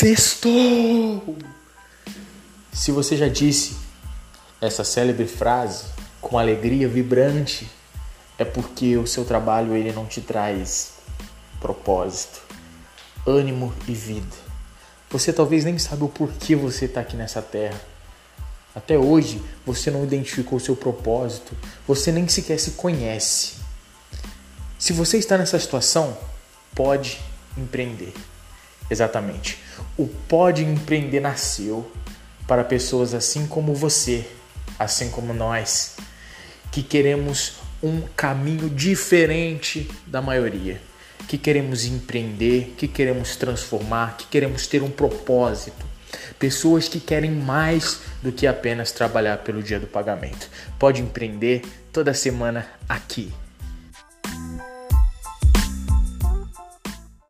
Sextou! Se você já disse essa célebre frase com alegria vibrante, é porque o seu trabalho ele não te traz propósito, ânimo e vida. Você talvez nem sabe o porquê você está aqui nessa terra. Até hoje você não identificou o seu propósito, você nem sequer se conhece. Se você está nessa situação, pode empreender. Exatamente. O Pode Empreender nasceu para pessoas assim como você, assim como nós, que queremos um caminho diferente da maioria, que queremos empreender, que queremos transformar, que queremos ter um propósito. Pessoas que querem mais do que apenas trabalhar pelo dia do pagamento. Pode empreender toda semana aqui